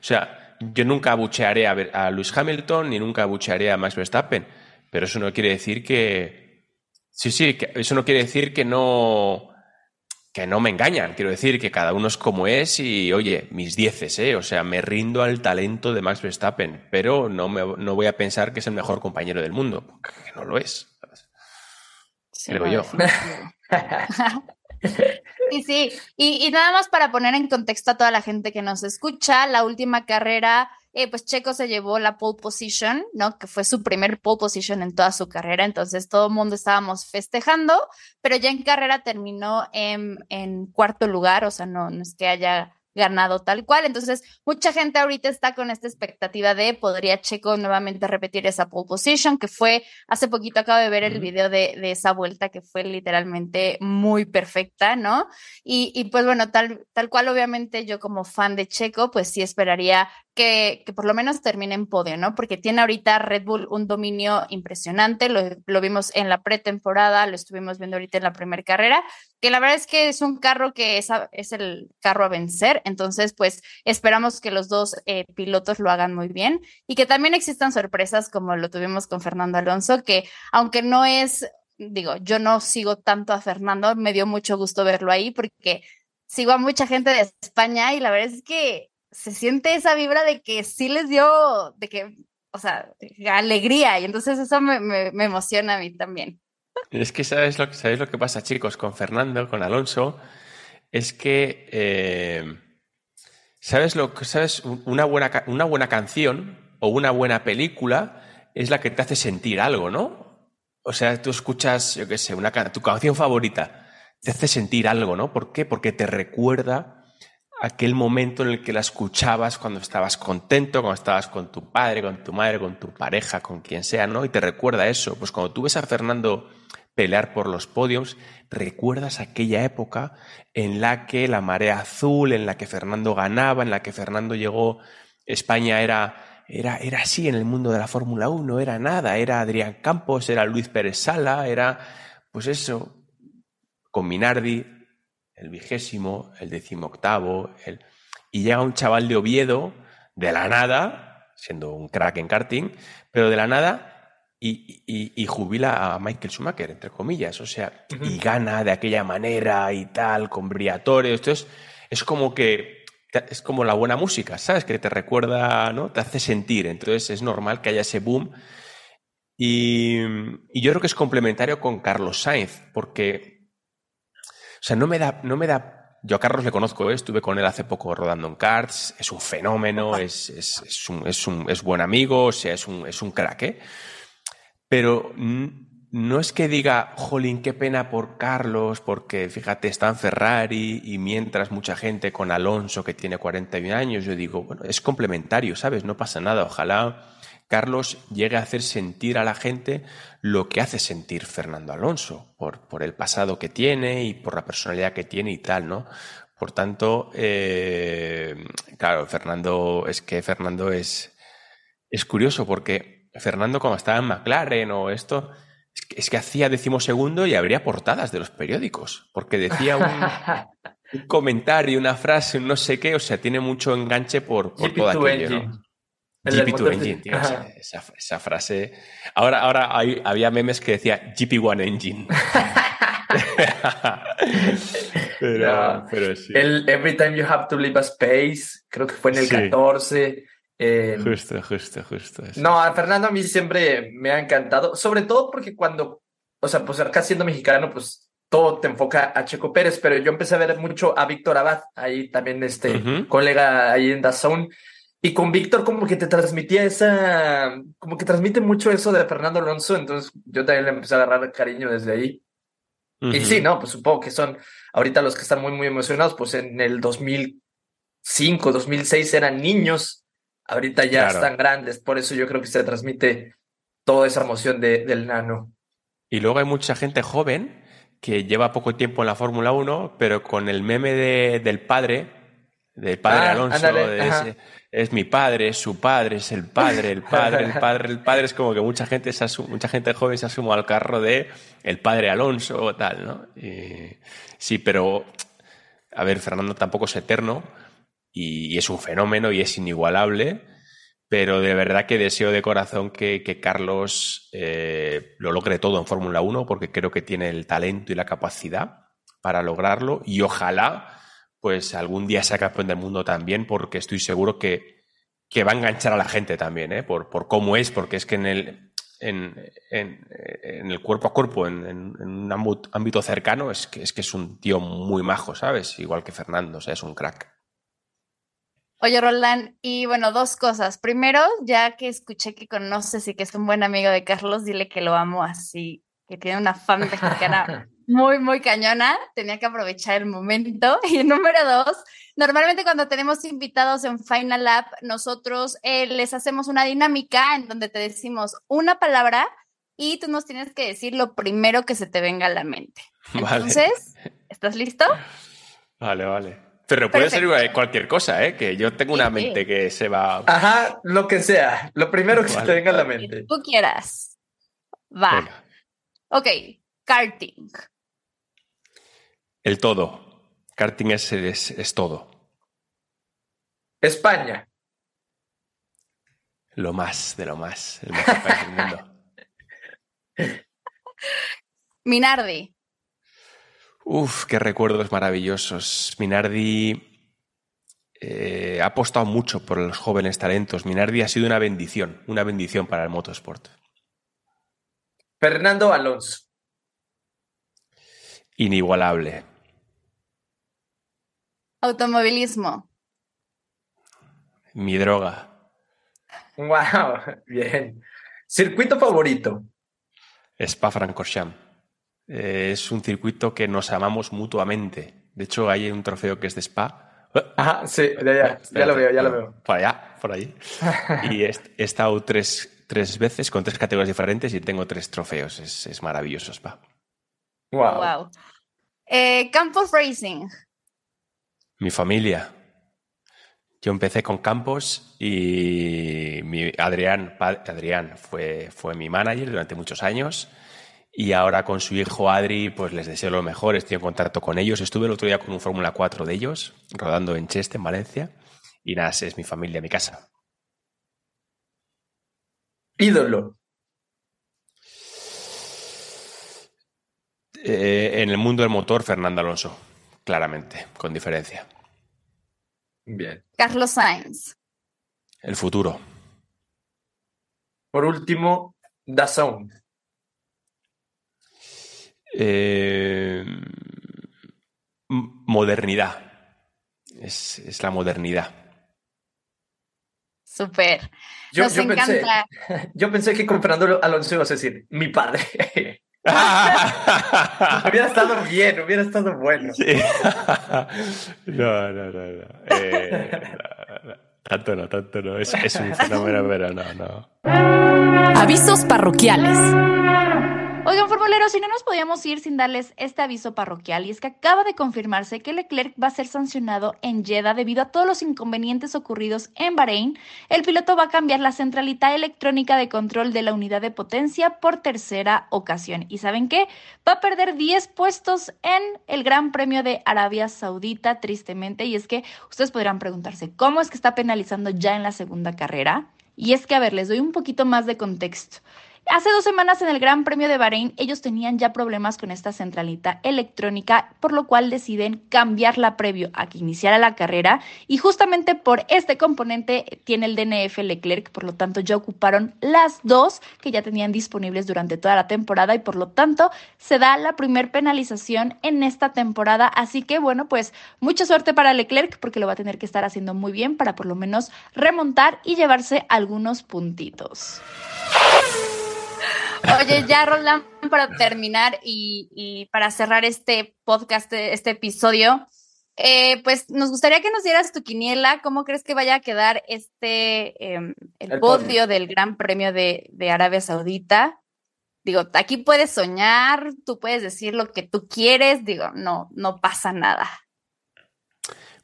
O sea, yo nunca abuchearé a, a Lewis Hamilton ni nunca abuchearé a Max Verstappen, pero eso no quiere decir que... Sí, sí, que eso no quiere decir que no que no me engañan, quiero decir que cada uno es como es y, oye, mis dieces, ¿eh? O sea, me rindo al talento de Max Verstappen, pero no, me, no voy a pensar que es el mejor compañero del mundo, porque no lo es. Sí, Creo no, yo. Sí, sí. Y, y nada más para poner en contexto a toda la gente que nos escucha, la última carrera, eh, pues Checo se llevó la pole position, ¿no? Que fue su primer pole position en toda su carrera. Entonces todo el mundo estábamos festejando, pero ya en carrera terminó en, en cuarto lugar, o sea, no, no es que haya ganado tal cual. Entonces, mucha gente ahorita está con esta expectativa de podría Checo nuevamente repetir esa pole position, que fue hace poquito acabo de ver el video de, de esa vuelta que fue literalmente muy perfecta, ¿no? Y, y pues bueno, tal, tal cual obviamente yo como fan de Checo, pues sí esperaría que, por lo menos termine en podio, ¿no? Porque tiene ahorita Red Bull un dominio impresionante, lo, vimos en la pretemporada, lo estuvimos viendo ahorita en la primera carrera, que la verdad es que es un carro que es el carro a vencer, entonces pues esperamos que los dos eh, pilotos lo hagan muy bien y que también existan sorpresas como lo tuvimos con Fernando Alonso, que aunque no es, digo, yo no sigo tanto a Fernando, me dio mucho gusto verlo ahí porque sigo a mucha gente de España y la verdad es que se siente esa vibra de que sí les dio, de que, o sea, alegría y entonces eso me, me, emociona a mí también. Es que sabes lo, lo que pasa, chicos, con Fernando, con Alonso, es que, eh, ¿sabes lo que, sabes? Una buena, una buena canción o una buena película es la que te hace sentir algo, ¿no? O sea, tú escuchas, yo qué sé, una, tu canción favorita, te hace sentir algo, ¿no? ¿Por qué? Porque te recuerda aquel momento en el que la escuchabas cuando estabas contento, cuando estabas con tu padre, con tu madre, con tu pareja, con quien sea, ¿no? Y te recuerda eso. Pues cuando tú ves a Fernando pelear por los podiums, recuerdas aquella época en la que la marea azul, en la que Fernando ganaba, en la que Fernando llegó, España era, era, era así en el mundo de la Fórmula 1, era nada, era Adrián Campos, era Luis Pérez Sala, era, pues eso, con Minardi, el vigésimo, el decimoctavo, el... y llega un chaval de Oviedo, de la nada, siendo un crack en karting, pero de la nada, y, y- y jubila a Michael Schumacher, entre comillas, o sea, y gana de aquella manera y tal, con Briatore, entonces es como que es como la buena música, ¿sabes? Que te recuerda, ¿no? Te hace sentir, entonces es normal que haya ese boom. Y, y yo creo que es complementario con Carlos Sainz, porque sea, no me da, no me da. Yo a Carlos le conozco, ¿eh? estuve con él hace poco rodando en karts, es un fenómeno, es, es, es un, es, un, es buen amigo, o sea, es un, es un crack, ¿eh? Pero no es que diga, jolín, qué pena por Carlos, porque fíjate, está en Ferrari y mientras mucha gente con Alonso que tiene 41 años, yo digo, bueno, es complementario, ¿sabes? No pasa nada, ojalá Carlos llegue a hacer sentir a la gente lo que hace sentir Fernando Alonso, por, por el pasado que tiene y por la personalidad que tiene y tal, ¿no? Por tanto, eh, claro, Fernando, es que Fernando es, es curioso porque Fernando cuando estaba en McLaren o esto, es que, es que hacía decimosegundo y habría portadas de los periódicos, porque decía un, un comentario, una frase, un no sé qué, o sea, tiene mucho enganche por, por todo GP2 aquello. ¿no? El del GP2 motor de- Engine, tío, esa, esa- frase. Ahora, ahora hay- había memes que decía GP1 Engine. pero, pero sí. El Every Time You Have to Leave a Space, creo que fue en el Sí. 14. eh, Justo, justo, justo. eso. No, a Fernando a mí siempre me ha encantado, sobre todo porque cuando, o sea, pues acá siendo mexicano, pues todo te enfoca a Checo Pérez, pero yo empecé a ver mucho a Víctor Abad, ahí también este Ujú. colega ahí en DAZN, y con Víctor como que te transmitía esa, como que transmite mucho eso de Fernando Alonso, entonces yo también le empecé a agarrar cariño desde ahí. Y sí, no, pues supongo que son ahorita los que están muy, muy emocionados, pues en el 2005, 2006 eran niños, ahorita ya Claro. están grandes, por eso yo creo que se transmite toda esa emoción de, del nano. Y luego hay mucha gente joven que lleva poco tiempo en la Fórmula 1, pero con el meme de- del padre, Del padre Ah, Alonso, ándale, de ese- es mi padre, es su padre, es el padre, el padre, el padre, el padre. Es como que mucha gente, se asu- mucha gente joven se asuma al carro de el padre Alonso o tal, ¿no? Y- sí, pero, a ver, Fernando tampoco es eterno y, y es un fenómeno y es inigualable, pero de verdad que deseo de corazón que, que Carlos eh, lo logre todo en Fórmula 1 porque creo que tiene el talento y la capacidad para lograrlo y ojalá pues algún día sea campeón del mundo también porque estoy seguro que, que va a enganchar a la gente también, ¿eh? por, por cómo es, porque es que en el, en, en- en el cuerpo a cuerpo, en, en- en un ámbito, ámbito cercano, es que, es que es un tío muy majo, ¿sabes? Igual que Fernando, o sea, es un crack. Oye, Roland, y bueno, dos cosas. Primero, ya que escuché que conoces y que es un buen amigo de Carlos, dile que lo amo así, que tiene una fan mexicana muy, muy cañona. Tenía que aprovechar el momento. Y número dos, normalmente cuando tenemos invitados en Final Lab, nosotros eh, les hacemos una dinámica en donde te decimos una palabra y tú nos tienes que decir lo primero que se te venga a la mente. Vale. Entonces, ¿estás listo? Vale, vale. Pero puede ser cualquier cosa, ¿eh? Que yo tengo una Sí, sí. mente que se va... Ajá, lo que sea. Lo primero que se te venga a la Que mente. tú quieras. Va. Venga. Ok, karting. El todo. Karting es, es, es todo. España. Lo más de lo más. El mejor país del mundo. Minardi. Uf, qué recuerdos maravillosos. Minardi eh, ha apostado mucho por los jóvenes talentos. Minardi ha sido una bendición, una bendición para el motorsport. Fernando Alonso. Inigualable. Automovilismo. Mi droga. Wow, bien. Circuito favorito. Spa-Francorchamps. Eh, es un circuito que nos amamos mutuamente. De hecho, hay un trofeo que es de Spa. Ajá, sí, de allá. Ya lo veo, ya lo veo. Por allá, por ahí. Y he, he estado tres, tres veces con tres categorías diferentes y tengo tres trofeos. Es, es maravilloso Spa. Wow. Wow. Eh, Campos Racing. Mi familia. Yo empecé con Campos y mi Adrián, Adrián fue, fue mi manager durante muchos años. Y ahora con su hijo Adri, pues les deseo lo mejor. Estoy en contacto con ellos. Estuve el otro día con un Fórmula 4 de ellos, rodando en Cheste, en Valencia. Y nada, es mi familia, mi casa. Ídolo. Eh, en el mundo del motor, Fernando Alonso, claramente, con diferencia. Bien. Carlos Sainz. El futuro. Por último, Dazón. Eh, modernidad. Es, es la modernidad. Super. Yo, Nos yo pensé, encanta. yo pensé que con Fernando Alonso ibas a decir, mi padre. hubiera estado bien, hubiera estado bueno. Sí. No, no, no, no. Eh, no, no. Tanto no, tanto no. Es, es un fenómeno, pero no, no. Avisos parroquiales. Oigan, formuleros, si no nos podíamos ir sin darles este aviso parroquial, y es que acaba de confirmarse que Leclerc va a ser sancionado en Jeddah debido a todos los inconvenientes ocurridos en Bahrein. El piloto va a cambiar la centralita electrónica de control de la unidad de potencia por tercera ocasión. ¿Y saben qué? Va a perder 10 puestos en el Gran Premio de Arabia Saudita, tristemente. Y es que ustedes podrán preguntarse, ¿cómo es que está penalizando ya en la segunda carrera? Y es que, a ver, les doy un poquito más de contexto. Hace dos semanas en el Gran Premio de Bahrein ellos tenían ya problemas con esta centralita electrónica, por lo cual deciden cambiarla previo a que iniciara la carrera y justamente por este componente tiene el DNF Leclerc, por lo tanto ya ocuparon las dos que ya tenían disponibles durante toda la temporada y por lo tanto se da la primer penalización en esta temporada, así que bueno, pues mucha suerte para Leclerc porque lo va a tener que estar haciendo muy bien para por lo menos remontar y llevarse algunos puntitos. Oye, ya Roland, para terminar y, y para cerrar este podcast, este episodio, eh, pues nos gustaría que nos dieras tu quiniela, cómo crees que vaya a quedar este, eh, el, El podio, podio. del Gran Premio de, de Arabia Saudita. Digo, aquí puedes soñar, tú puedes decir lo que tú quieres, digo, no, no pasa nada.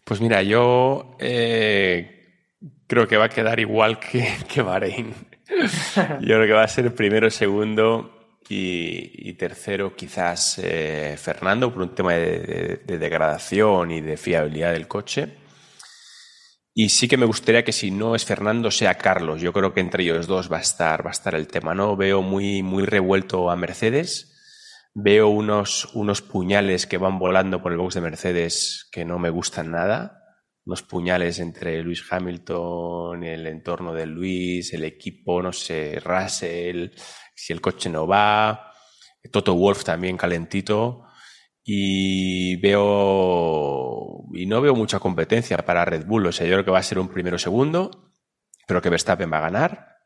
Pues mira, yo eh, creo que va a quedar igual que, que Bahrein. yo creo que va a ser primero, segundo y, tercero quizás eh, Fernando por un tema de, degradación y de fiabilidad del coche. Y sí que me gustaría que si no es Fernando sea Carlos. Yo creo que entre ellos dos va a estar, va a estar el tema. No veo muy, muy revuelto a Mercedes. Veo unos, unos puñales que van volando por el box de Mercedes que no me gustan nada. Unos puñales entre Luis Hamilton, el entorno de Luis, el equipo, no sé, Russell, si el coche no va. Toto Wolf también calentito. Y veo. Y no veo mucha competencia para Red Bull. O sea, yo creo que va a ser un primero segundo. Creo que Verstappen va a ganar.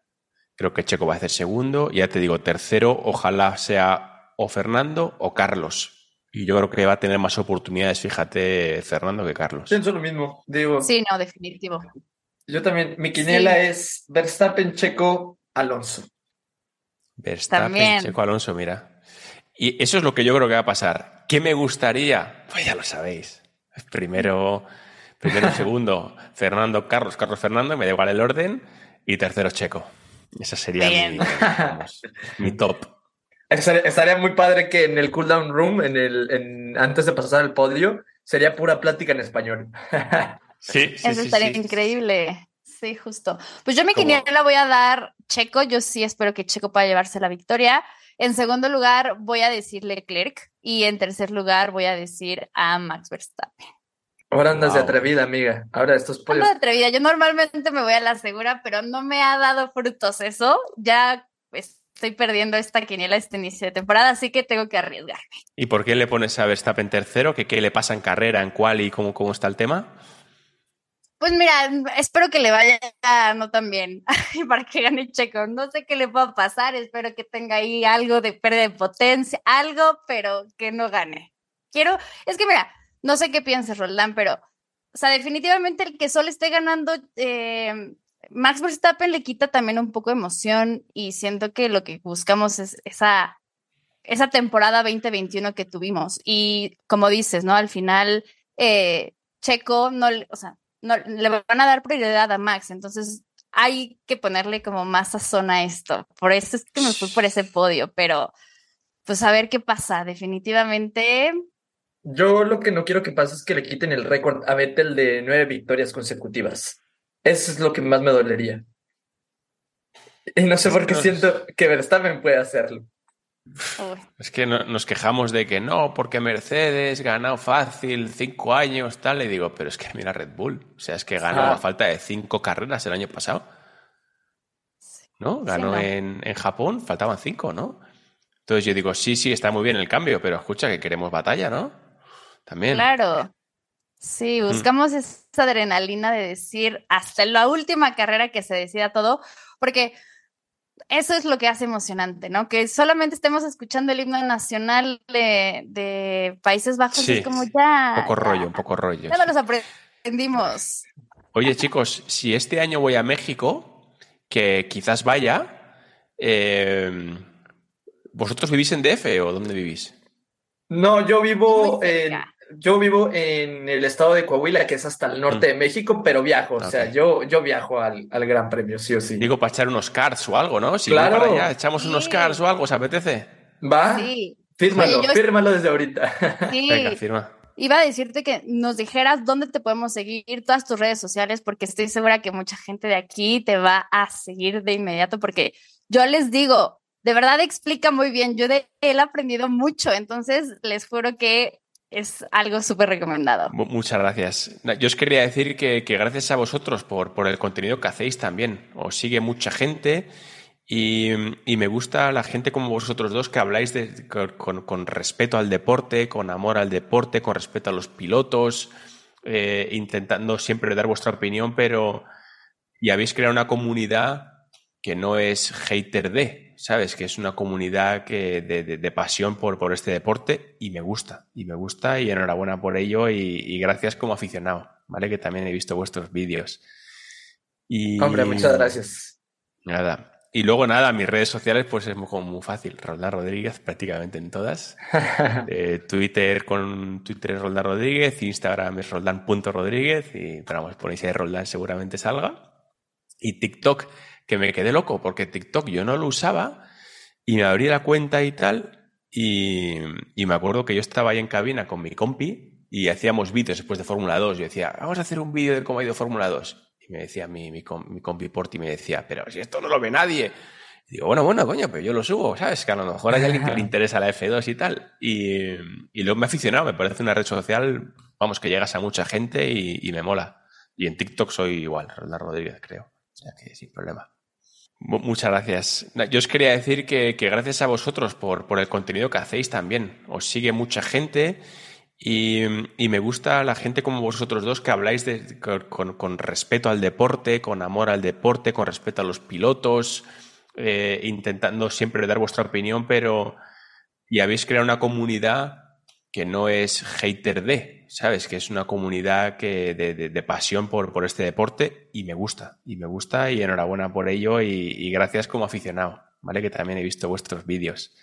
Creo que Checo va a ser segundo. Y ya te digo, tercero, ojalá sea o Fernando o Carlos. Y yo creo que va a tener más oportunidades, fíjate, Fernando, que Carlos. Pienso lo mismo, digo. Sí, no, definitivo. Yo también, mi quinela es Verstappen, Checo, Alonso. Verstappen, Checo, Alonso, mira. Y eso es lo que yo creo que va a pasar. ¿Qué me gustaría? Pues ya lo sabéis. Primero, primero, segundo, Fernando, Carlos, Carlos, Fernando, me da igual el orden. Y tercero, Checo. Esa sería mi, mi top. Estaría muy padre que en el cooldown room, en el, antes de pasar al podio, sería pura plática en español. sí, sí, Eso estaría increíble. Sí, justo. Pues yo mi quiniela la voy a dar Checo. Yo sí espero que Checo pueda llevarse la victoria. En segundo lugar, voy a decirle Clerk. Y en tercer lugar, voy a decir a Max Verstappen. Ahora andas de atrevida, amiga. Ahora estos pollos. Ando de atrevida. Yo normalmente me voy a la segura, pero no me ha dado frutos eso. Ya, pues, estoy perdiendo esta quiniela este inicio de temporada, así que tengo que arriesgarme. ¿Y por qué le pones a Verstappen tercero? ¿Qué, qué le pasa en carrera, en cuál y cómo, cómo está el tema? Pues mira, espero que le vaya no tan bien para que gane Checo. No sé qué le pueda pasar, espero que tenga ahí algo de pérdida de potencia, algo, pero que no gane. Quiero, es que mira, no sé qué pienses, Roldán, pero, o sea, definitivamente el que solo esté ganando eh, Max Verstappen le quita también un poco de emoción y siento que lo que buscamos es esa, esa temporada 2021 que tuvimos. Y como dices, ¿no? Al final, eh, Checo no, o sea, no le van a dar prioridad a Max, entonces hay que ponerle como más sazón a esto. Por eso es que me fui por ese podio, pero pues a ver qué pasa. Definitivamente. Yo lo que no quiero que pase es que le quiten el récord a Vettel de nueve victorias consecutivas. Eso es lo que más me dolería. Y no sé por qué siento que Verstappen puede hacerlo. Es que nos quejamos de que no, porque Mercedes ganó fácil, cinco años, tal. Le digo, pero es que mira Red Bull. O sea, es que ganó a falta de cinco carreras el año pasado. ¿No? Ganó En, en, Japón, faltaban cinco, ¿no? Entonces yo digo, sí, sí, está muy bien el cambio, pero escucha que queremos batalla, ¿no? También. Claro. Sí, mm. buscamos adrenalina de decir hasta la última carrera que se decida todo, porque eso es lo que hace emocionante, ¿no? Que solamente estemos escuchando el himno nacional de, Países Bajos es como ya. Un poco rollo, un poco rollo. Ya no los aprendimos. Oye, chicos, si este año voy a México, que quizás vaya, eh, ¿vosotros vivís en DF o dónde vivís? No, yo vivo en yo vivo en el estado de Coahuila, que es hasta el norte de México, pero viajo, o sea, yo, yo viajo al, Gran Premio, sí o sí. Digo, para echar unos cards o algo, ¿no? Si claro. para allá, echamos unos cards o algo, ¿os apetece? ¿Va? Sí. Fírmalo, fírmalo desde ahorita. Sí. Venga, firma. Iba a decirte que nos dijeras dónde te podemos seguir, todas tus redes sociales, porque estoy segura que mucha gente de aquí te va a seguir de inmediato, porque yo les digo, de verdad explica muy bien, yo de él he aprendido mucho, entonces les juro que es algo súper recomendado. Muchas gracias. Yo os quería decir que, gracias a vosotros por, por, el contenido que hacéis también. Os sigue mucha gente y, me gusta la gente como vosotros dos que habláis de, con, respeto al deporte, con amor al deporte, con respeto a los pilotos, eh, intentando siempre dar vuestra opinión, pero y habéis creado una comunidad que no es hater de, ¿sabes? Que es una comunidad que, de, pasión por, por, este deporte y me gusta, y me gusta y enhorabuena por ello y, gracias como aficionado, ¿vale? Que también he visto vuestros vídeos. Y, Hombre, muchas gracias. Nada. Y luego nada, mis redes sociales pues es muy, muy fácil. Roldán Rodríguez prácticamente en todas. Eh, Twitter con Twitter es Roldán Rodríguez, Instagram es Roldán.rodríguez y pero vamos, ponéis ahí Roldán seguramente salga. Y TikTok, que me quedé loco porque TikTok yo no lo usaba y me abrí la cuenta y tal y, y me acuerdo que yo estaba ahí en cabina con mi compi y hacíamos vídeos después de Fórmula 2. Yo decía, vamos a hacer un vídeo de cómo ha ido Fórmula 2 me decía mi, mi, mi compi Porti, me decía, pero si esto no lo ve nadie. Y digo, bueno, bueno, coño, pero yo lo subo, ¿sabes? Que a lo mejor hay alguien que le interesa la F2 y tal. Y, y luego me he aficionado, me parece una red social, vamos, que llegas a mucha gente y, y me mola. Y en TikTok soy igual, Ronda Rodríguez, creo. O sea que sin problema. Muchas gracias. Yo os quería decir que, que gracias a vosotros por, por el contenido que hacéis también. Os sigue mucha gente y, y, me gusta la gente como vosotros dos que habláis de, con, con, respeto al deporte, con amor al deporte, con respeto a los pilotos, eh, intentando siempre dar vuestra opinión, pero y habéis creado una comunidad que no es hater de, ¿sabes? Que es una comunidad que de, de, de pasión por, por, este deporte y me gusta, y me gusta y enhorabuena por ello y, y gracias como aficionado, ¿vale? Que también he visto vuestros vídeos.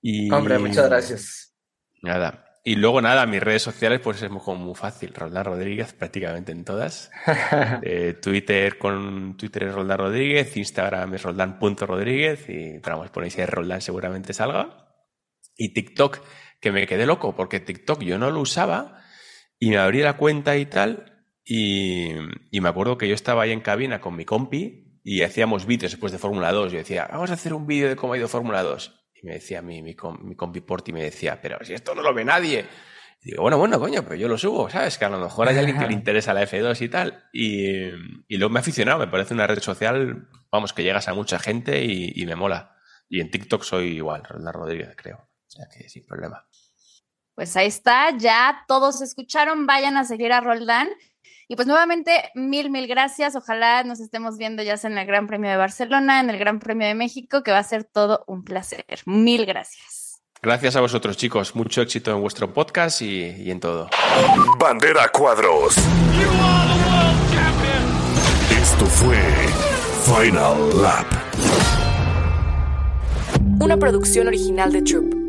Y, Hombre, muchas gracias. Nada. Y luego nada, mis redes sociales pues es muy, muy fácil. Roldán Rodríguez prácticamente en todas. eh, Twitter con Twitter es Roldán Rodríguez, Instagram es Roldán.rodríguez y vamos, ponéis ahí Roldán seguramente salga. Y TikTok, que me quedé loco porque TikTok yo no lo usaba y me abrí la cuenta y tal y, y me acuerdo que yo estaba ahí en cabina con mi compi y hacíamos vídeos después de Fórmula 2. Yo decía, vamos a hacer un vídeo de cómo ha ido Fórmula 2. Y me decía mi, mi, mi compi Porti, me decía, pero si esto no lo ve nadie. Y digo, bueno, bueno, coño, pero yo lo subo, ¿sabes? Que a lo mejor hay alguien que le interesa la F2 y tal. Y, y luego me he aficionado, me parece una red social, vamos, que llegas a mucha gente y, y me mola. Y en TikTok soy igual, Roldán Rodríguez, creo. O sea que sin problema. Pues ahí está, ya todos escucharon, vayan a seguir a Roldán. Y pues nuevamente, mil, mil gracias. Ojalá nos estemos viendo ya sea en el Gran Premio de Barcelona, en el Gran Premio de México, que va a ser todo un placer. Mil gracias. Gracias a vosotros, chicos. Mucho éxito en vuestro podcast y, y en todo. Bandera Cuadros. Esto fue Final Lap. Una producción original de Troop.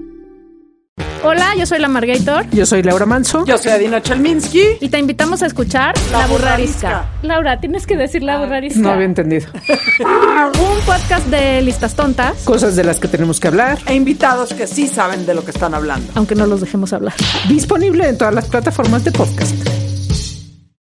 Hola, yo soy la Margator. Yo soy Laura Manso. Yo soy Adina Chalminsky. Y te invitamos a escuchar La, la burrarisca. burrarisca. Laura, tienes que decir La Burrarisca. No había entendido. Un podcast de listas tontas. Cosas de las que tenemos que hablar. E invitados que sí saben de lo que están hablando. Aunque no los dejemos hablar. Disponible en todas las plataformas de podcast.